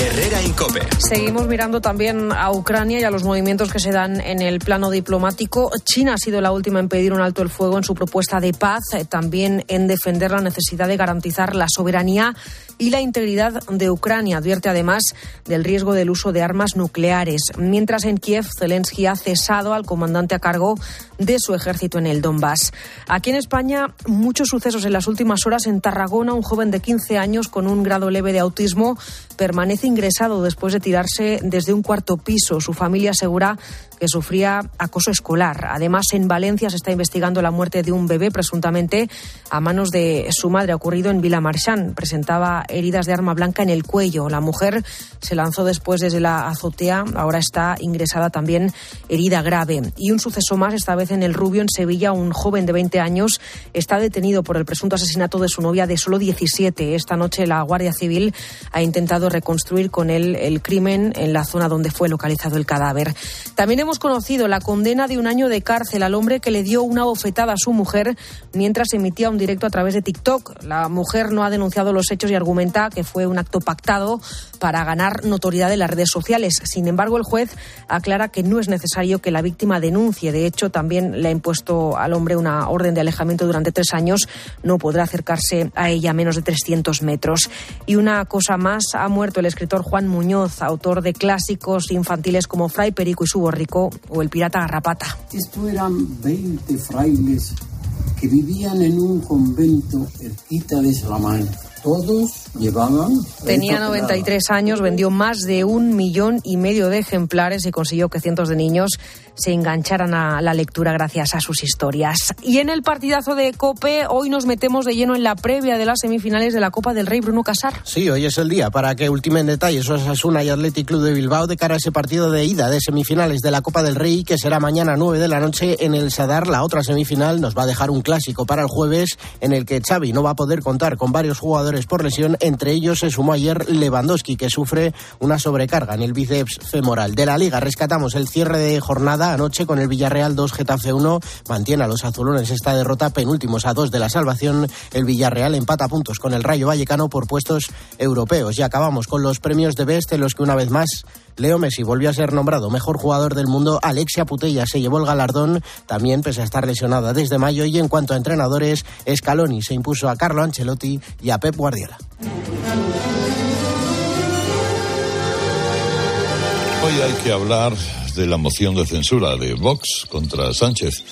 Herrera Incope. Seguimos mirando también a Ucrania y a los movimientos que se dan en el plano diplomático. China ha sido la última en pedir un alto el fuego en su propuesta de paz, eh, también en defender la necesidad de garantizar la soberanía y la integridad de Ucrania. Advierte además del riesgo del uso de armas nucleares. Mientras en Kiev, Zelensky ha cesado al comandante a cargo de su ejército en el Donbass. Aquí en España, muchos sucesos en las últimas horas. En Tarragona, un joven de 15 años con un grado leve de autismo permanece ingresado después de tirarse desde un cuarto piso. Su familia asegura que sufría acoso escolar. Además, en Valencia se está investigando la muerte de un bebé, presuntamente a manos de su madre, ocurrido en Vilamarchán. Presentaba heridas de arma blanca en el cuello. La mujer se lanzó después desde la azotea, ahora está ingresada también herida grave. Y un suceso más, esta vez en el Rubio, en Sevilla, un joven de 20 años está detenido por el presunto asesinato de su novia de solo 17. Esta noche la Guardia Civil ha intentado reconstruir con él el crimen en la zona donde fue localizado el cadáver. También hemos conocido la condena de un año de cárcel al hombre que le dio una bofetada a su mujer mientras emitía un directo a través de TikTok. La mujer no ha denunciado los hechos y argumenta que fue un acto pactado para ganar notoriedad en las redes sociales. Sin embargo, el juez aclara que no es necesario que la víctima denuncie. De hecho, también le ha impuesto al hombre una orden de alejamiento durante tres años. No podrá acercarse a ella a menos de 300 metros. Y una cosa más, ha muerto el escritor Juan Muñoz, autor de clásicos infantiles como Fray Perico y su borrico o El pirata Garrapata. Esto eran 20 frailes que vivían en un convento cerquita de Salamanca. Todos llevaban. Tenía 93 años, vendió más de un millón y medio de ejemplares y consiguió que cientos de niños se engancharan a la lectura gracias a sus historias. Y en el partidazo de Cope, hoy nos metemos de lleno en la previa de las semifinales de la Copa del Rey Bruno Casar. Sí, hoy es el día para que ultimen detalles Osasuna y Athletic Club de Bilbao de cara a ese partido de ida de semifinales de la Copa del Rey que será mañana a 9 de la noche en el Sadar. La otra semifinal nos va a dejar un clásico para el jueves en el que Xavi no va a poder contar con varios jugadores por lesión. Entre ellos se sumó ayer Lewandowski que sufre una sobrecarga en el bíceps femoral. De la Liga rescatamos el cierre de jornada anoche con el Villarreal 2 Getafe 1. Mantiene a los azulones esta derrota penúltimos a dos de la salvación. El Villarreal empata puntos con el Rayo Vallecano por puestos europeos. Y acabamos con los premios de Best en los que una vez más Leo Messi volvió a ser nombrado mejor jugador del mundo. Alexia Putella se llevó el galardón, también pese a estar lesionada desde mayo. Y en cuanto a entrenadores, Scaloni se impuso a Carlo Ancelotti y a Pep Guardiola. Hoy hay que hablar de la moción de censura de Vox contra Sánchez.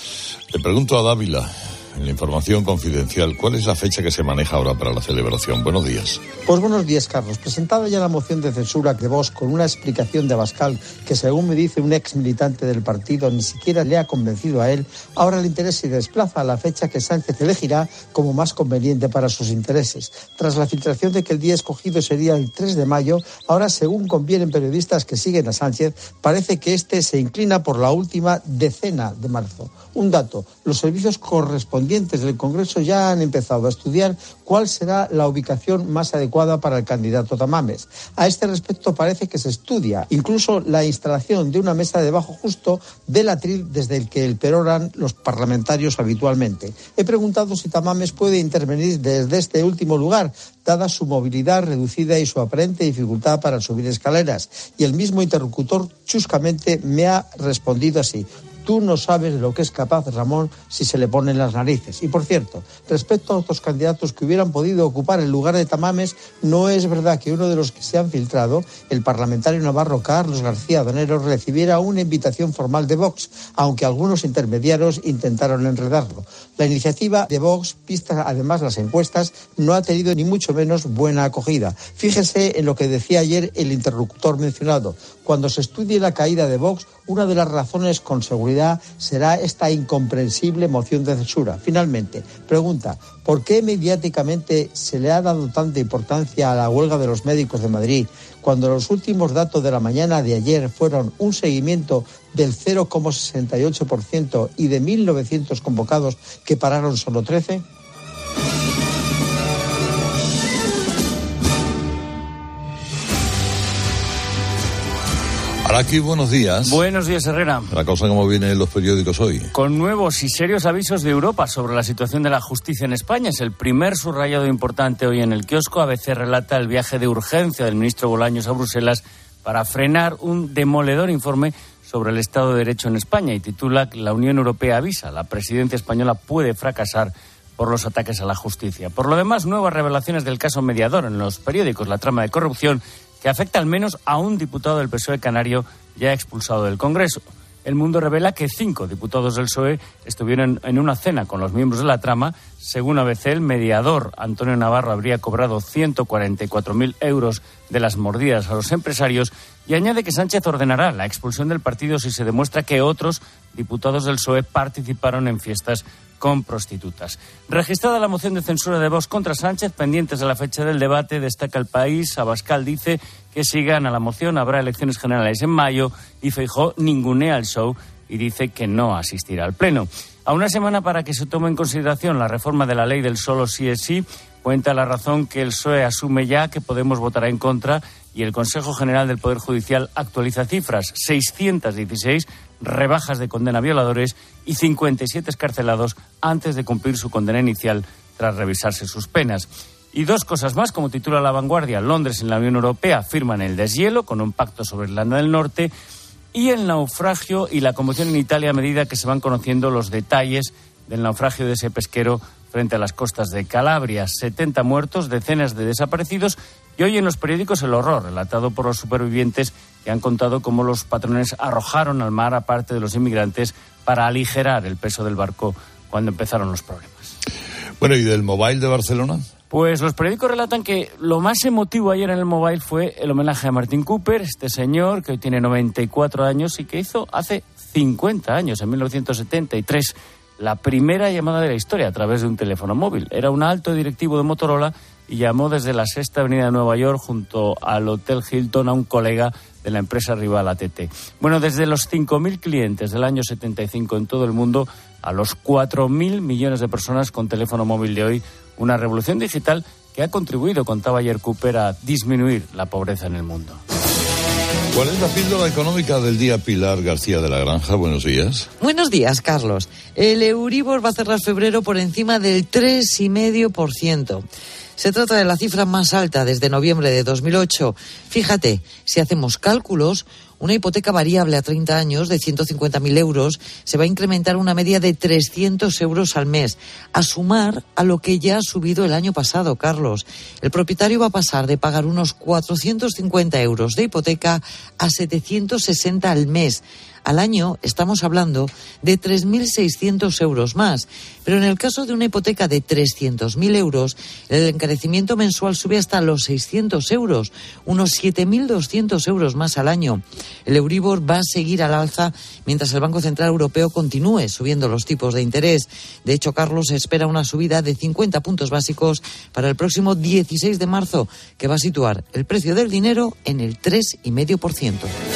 Le pregunto a Dávila, en la información confidencial, ¿cuál es la fecha que se maneja ahora para la celebración? Buenos días. Pues buenos días, Carlos. Presentada ya la moción de censura de Vox con una explicación de Abascal que, según me dice un ex militante del partido, ni siquiera le ha convencido a él, ahora el interés se desplaza a la fecha que Sánchez elegirá como más conveniente para sus intereses. Tras la filtración de que el día escogido sería el 3 de mayo, ahora, según convienen periodistas que siguen a Sánchez, parece que este se inclina por la última decena de marzo. Un dato, los servicios correspondientes del Congreso ya han empezado a estudiar cuál será la ubicación más adecuada para el candidato Tamames. A este respecto parece que se estudia incluso la instalación de una mesa debajo justo del atril desde el que el peroran los parlamentarios habitualmente. He preguntado si Tamames puede intervenir desde este último lugar, dada su movilidad reducida y su aparente dificultad para subir escaleras. Y el mismo interlocutor chuscamente me ha respondido así. Tú no sabes de lo que es capaz Ramón si se le ponen las narices. Y por cierto, respecto a otros candidatos que hubieran podido ocupar el lugar de Tamames, no es verdad que uno de los que se han filtrado, el parlamentario navarro Carlos García Donero, recibiera una invitación formal de Vox, aunque algunos intermediarios intentaron enredarlo. La iniciativa de Vox, vistas además las encuestas, no ha tenido ni mucho menos buena acogida. Fíjese en lo que decía ayer el interlocutor mencionado. Cuando se estudie la caída de Vox, una de las razones con seguridad será esta incomprensible moción de censura. Finalmente, pregunta, ¿por qué mediáticamente se le ha dado tanta importancia a la huelga de los médicos de Madrid cuando los últimos datos de la mañana de ayer fueron un seguimiento del 0,68% y de 1.900 convocados que pararon solo 13? Araki, buenos días. Buenos días, Herrera. La cosa como viene en los periódicos hoy. Con nuevos y serios avisos de Europa sobre la situación de la justicia en España. Es el primer subrayado importante hoy en el kiosco. ABC relata el viaje de urgencia del ministro Bolaños a Bruselas para frenar un demoledor informe sobre el Estado de Derecho en España y titula La Unión Europea avisa. La presidencia española puede fracasar por los ataques a la justicia. Por lo demás, nuevas revelaciones del caso mediador en los periódicos, la trama de corrupción que afecta al menos a un diputado del PSOE canario ya expulsado del Congreso. El Mundo revela que cinco diputados del PSOE estuvieron en una cena con los miembros de la trama. Según ABC, el mediador Antonio Navarro habría cobrado 144.000 euros de las mordidas a los empresarios y añade que Sánchez ordenará la expulsión del partido si se demuestra que otros diputados del PSOE participaron en fiestas con prostitutas. Registrada la moción de censura de Vox contra Sánchez, pendientes de la fecha del debate, destaca el país. Abascal dice que si gana la moción habrá elecciones generales en mayo y Feijó ningunea el show y dice que no asistirá al Pleno. A una semana para que se tome en consideración la reforma de la ley del solo sí es sí, cuenta la razón que el PSOE asume ya que Podemos votará en contra y el Consejo General del Poder Judicial actualiza cifras. 616 rebajas de condena a violadores y 57 escarcelados antes de cumplir su condena inicial tras revisarse sus penas. Y dos cosas más, como titula La Vanguardia, Londres y la Unión Europea firman el deshielo con un pacto sobre Irlanda del Norte y el naufragio y la conmoción en Italia a medida que se van conociendo los detalles del naufragio de ese pesquero frente a las costas de Calabria. 70 muertos, decenas de desaparecidos y hoy en los periódicos el horror relatado por los supervivientes que han contado cómo los patrones arrojaron al mar a parte de los inmigrantes para aligerar el peso del barco cuando empezaron los problemas. Bueno, ¿y del Mobile de Barcelona? Pues los periódicos relatan que lo más emotivo ayer en el Mobile fue el homenaje a Martin Cooper, este señor que hoy tiene 94 años y que hizo hace 50 años, en 1973, la primera llamada de la historia a través de un teléfono móvil. Era un alto directivo de Motorola y llamó desde la Sexta Avenida de Nueva York junto al Hotel Hilton a un colega de la empresa rival ATT. Bueno, desde los 5.000 clientes del año 75 en todo el mundo a los 4.000 millones de personas con teléfono móvil de hoy, una revolución digital que ha contribuido, contaba ayer Cooper, a disminuir la pobreza en el mundo. ¿Cuál es la píldora económica del día Pilar García de la Granja? Buenos días. Buenos días, Carlos. El Euribor va a cerrar febrero por encima del 3,5%. Se trata de la cifra más alta desde noviembre de 2008. Fíjate, si hacemos cálculos, una hipoteca variable a 30 años de 150.000 euros se va a incrementar una media de 300 euros al mes, a sumar a lo que ya ha subido el año pasado, Carlos. El propietario va a pasar de pagar unos 450 euros de hipoteca a 760 al mes al año estamos hablando de 3.600 euros más. Pero en el caso de una hipoteca de 300.000 euros, el encarecimiento mensual sube hasta los 600 euros, unos 7.200 euros más al año. El Euribor va a seguir al alza mientras el Banco Central Europeo continúe subiendo los tipos de interés. De hecho, Carlos espera una subida de 50 puntos básicos para el próximo 16 de marzo, que va a situar el precio del dinero en el 3,5%.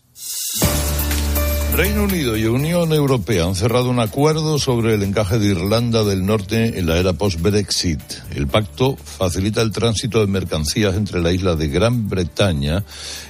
Reino Unido y Unión Europea han cerrado un acuerdo sobre el encaje de Irlanda del Norte en la era post-Brexit. El pacto facilita el tránsito de mercancías entre la isla de Gran Bretaña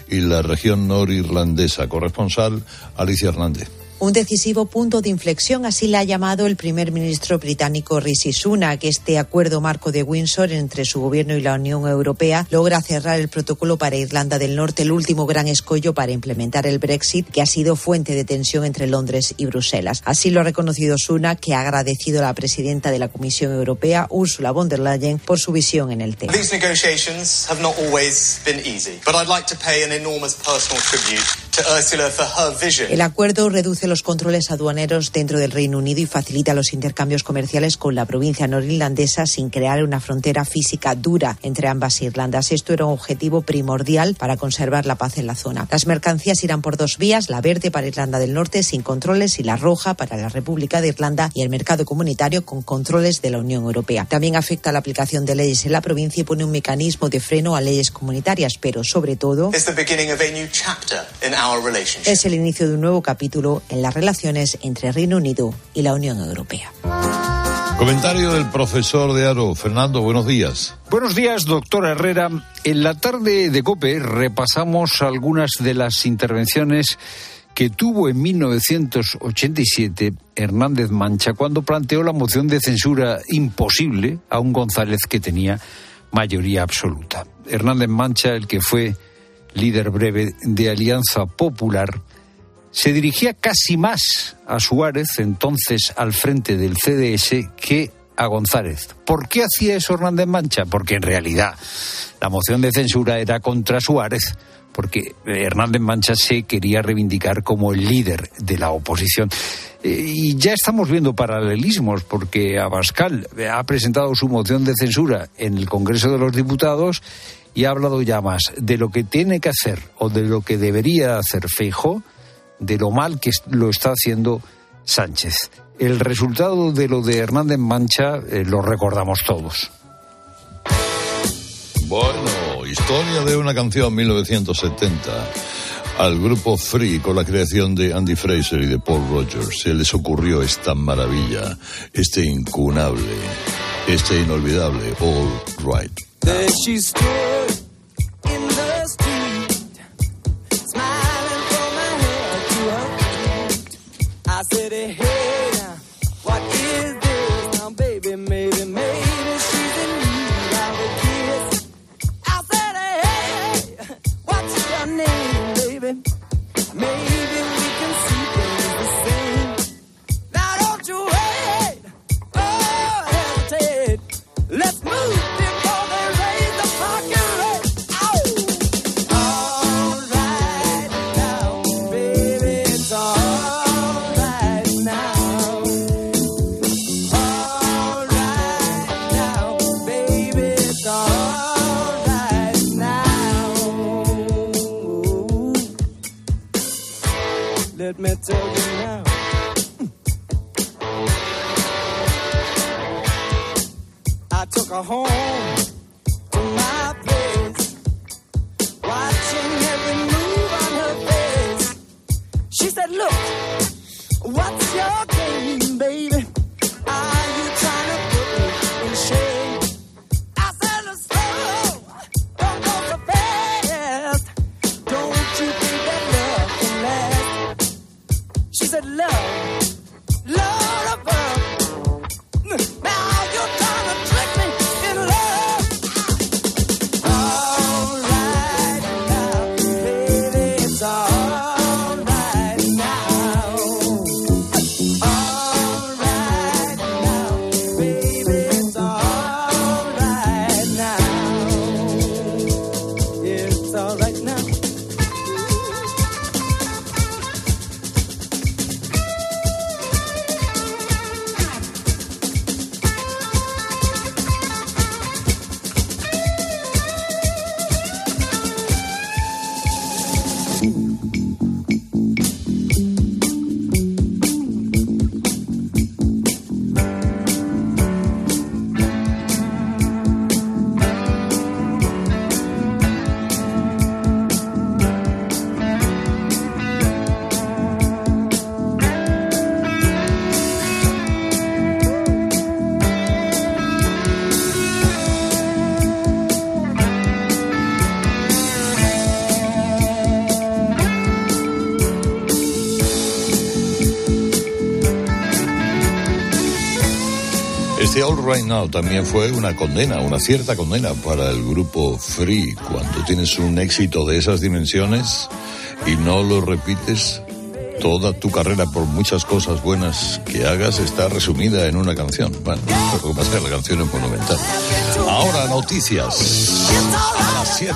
y la región norirlandesa. Corresponsal Alicia Hernández. Un decisivo punto de inflexión, así la ha llamado el primer ministro británico Rishi Sunak. Este acuerdo marco de Windsor entre su gobierno y la Unión Europea logra cerrar el protocolo para Irlanda del Norte, el último gran escollo para implementar el Brexit, que ha sido fuente de tensión entre Londres y Bruselas. Así lo ha reconocido Sunak, que ha agradecido a la presidenta de la Comisión Europea, Ursula von der Leyen, por su visión en el tema. These negotiations have not always been easy, but I'd like to pay an enormous personal tribute to Ursula for her vision. El acuerdo reduce los controles aduaneros dentro del Reino Unido y facilita los intercambios comerciales con la provincia norirlandesa sin crear una frontera física dura entre ambas Irlandas. Esto era un objetivo primordial para conservar la paz en la zona. Las mercancías irán por dos vías, la verde para Irlanda del Norte sin controles y la roja para la República de Irlanda y el mercado comunitario con controles de la Unión Europea. También afecta la aplicación de leyes en la provincia y pone un mecanismo de freno a leyes comunitarias, pero sobre todo es el inicio de un nuevo capítulo en las relaciones entre Reino Unido y la Unión Europea. Comentario del profesor de Aro. Fernando, buenos días. Buenos días, doctor Herrera. En la tarde de COPE repasamos algunas de las intervenciones que tuvo en 1987 Hernández Mancha cuando planteó la moción de censura imposible a un González que tenía mayoría absoluta. Hernández Mancha, el que fue líder breve de Alianza Popular, se dirigía casi más a Suárez, entonces al frente del CDS, que a González. ¿Por qué hacía eso Hernández Mancha? Porque en realidad la moción de censura era contra Suárez, porque Hernández Mancha se quería reivindicar como el líder de la oposición. Eh, Y ya estamos viendo paralelismos, porque Abascal ha presentado su moción de censura en el Congreso de los Diputados y ha hablado ya más de lo que tiene que hacer o de lo que debería hacer Feijóo de lo mal que lo está haciendo Sánchez. El resultado de lo de Hernández Mancha eh, lo recordamos todos. Bueno, historia de una canción 1970. Al grupo Free, con la creación de Andy Fraser y de Paul Rogers, se les ocurrió esta maravilla, este incunable, este inolvidable All Right. Este All Right Now también fue una condena, una cierta condena para el grupo Free. Cuando tienes un éxito de esas dimensiones y no lo repites, toda tu carrera, por muchas cosas buenas que hagas, está resumida en una canción. Bueno, lo que pasa es que la canción es monumental. Ahora noticias. A las 7.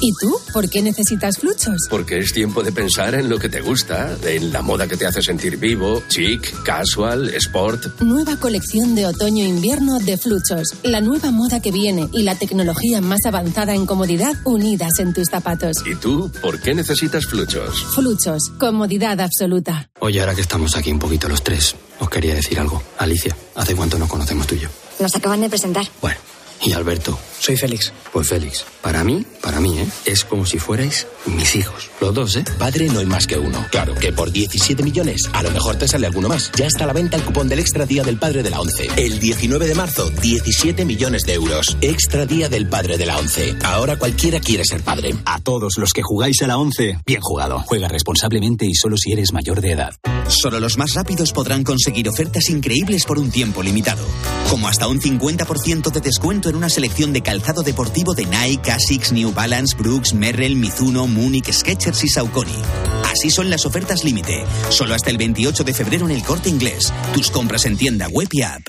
¿Y tú? ¿Por qué necesitas fluchos? Porque es tiempo de pensar en lo que te gusta, en la moda que te hace sentir vivo, chic, casual, sport. Nueva colección de otoño-invierno de Fluchos. La nueva moda que viene y la tecnología más avanzada en comodidad unidas en tus zapatos. ¿Y tú? ¿Por qué necesitas fluchos? Fluchos. Comodidad absoluta. Oye, ahora que estamos aquí un poquito los tres, os quería decir algo. Alicia, ¿hace cuánto nos conocemos tú y yo? Nos acaban de presentar. Bueno. Y Alberto. Soy Félix. Pues Félix, para mí, para mí, ¿eh? Es como si fuerais mis hijos. Los dos, ¿eh? Padre no hay más que uno. Claro, que por 17 millones, a lo mejor te sale alguno más. Ya está a la venta el cupón del Extra Día del Padre de la ONCE. El 19 de marzo, 17 millones de euros. Extra Día del Padre de la ONCE. Ahora cualquiera quiere ser padre. A todos los que jugáis a la ONCE, bien jugado. Juega responsablemente y solo si eres mayor de edad. Solo los más rápidos podrán conseguir ofertas increíbles por un tiempo limitado. Como hasta un 50% de descuento en una selección de calzado deportivo de Nike, Asics, New Balance, Brooks, Merrell, Mizuno, Munich, Skechers y Saucony. Así son las ofertas límite. Solo hasta el 28 de febrero en el corte inglés. Tus compras en tienda web y app.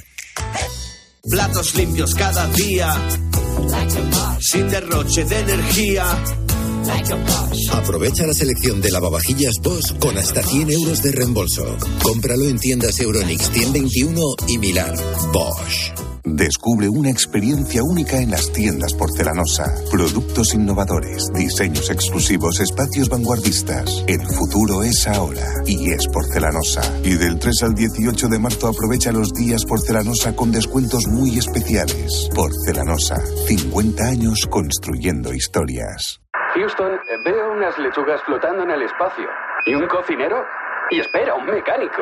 Platos limpios cada día. Sin derroche de energía. Aprovecha la selección de lavavajillas Bosch con hasta 100 euros de reembolso. Cómpralo en tiendas Euronix 121 y Milar. Bosch. Descubre una experiencia única en las tiendas porcelanosa. Productos innovadores, diseños exclusivos, espacios vanguardistas. El futuro es ahora y es porcelanosa. Y del 3 al 18 de marzo aprovecha los días porcelanosa con descuentos muy especiales. Porcelanosa, 50 años construyendo historias. Houston, veo unas lechugas flotando en el espacio. ¿Y un cocinero? Y espera, un mecánico.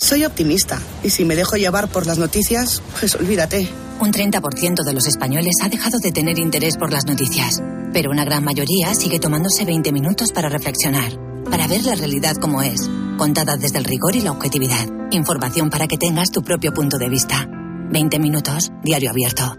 Soy optimista y si me dejo llevar por las noticias, pues olvídate. Un 30% de los españoles ha dejado de tener interés por las noticias, pero una gran mayoría sigue tomándose 20 minutos para reflexionar, para ver la realidad como es, contada desde el rigor y la objetividad. Información para que tengas tu propio punto de vista. 20 minutos, diario abierto.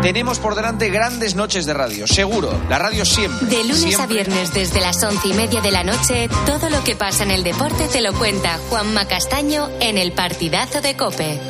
Tenemos por delante grandes noches de radio, seguro. La radio siempre. De lunes siempre. a viernes desde las once y media de la noche, todo lo que pasa en el deporte te lo cuenta Juanma Castaño en el partidazo de Cope.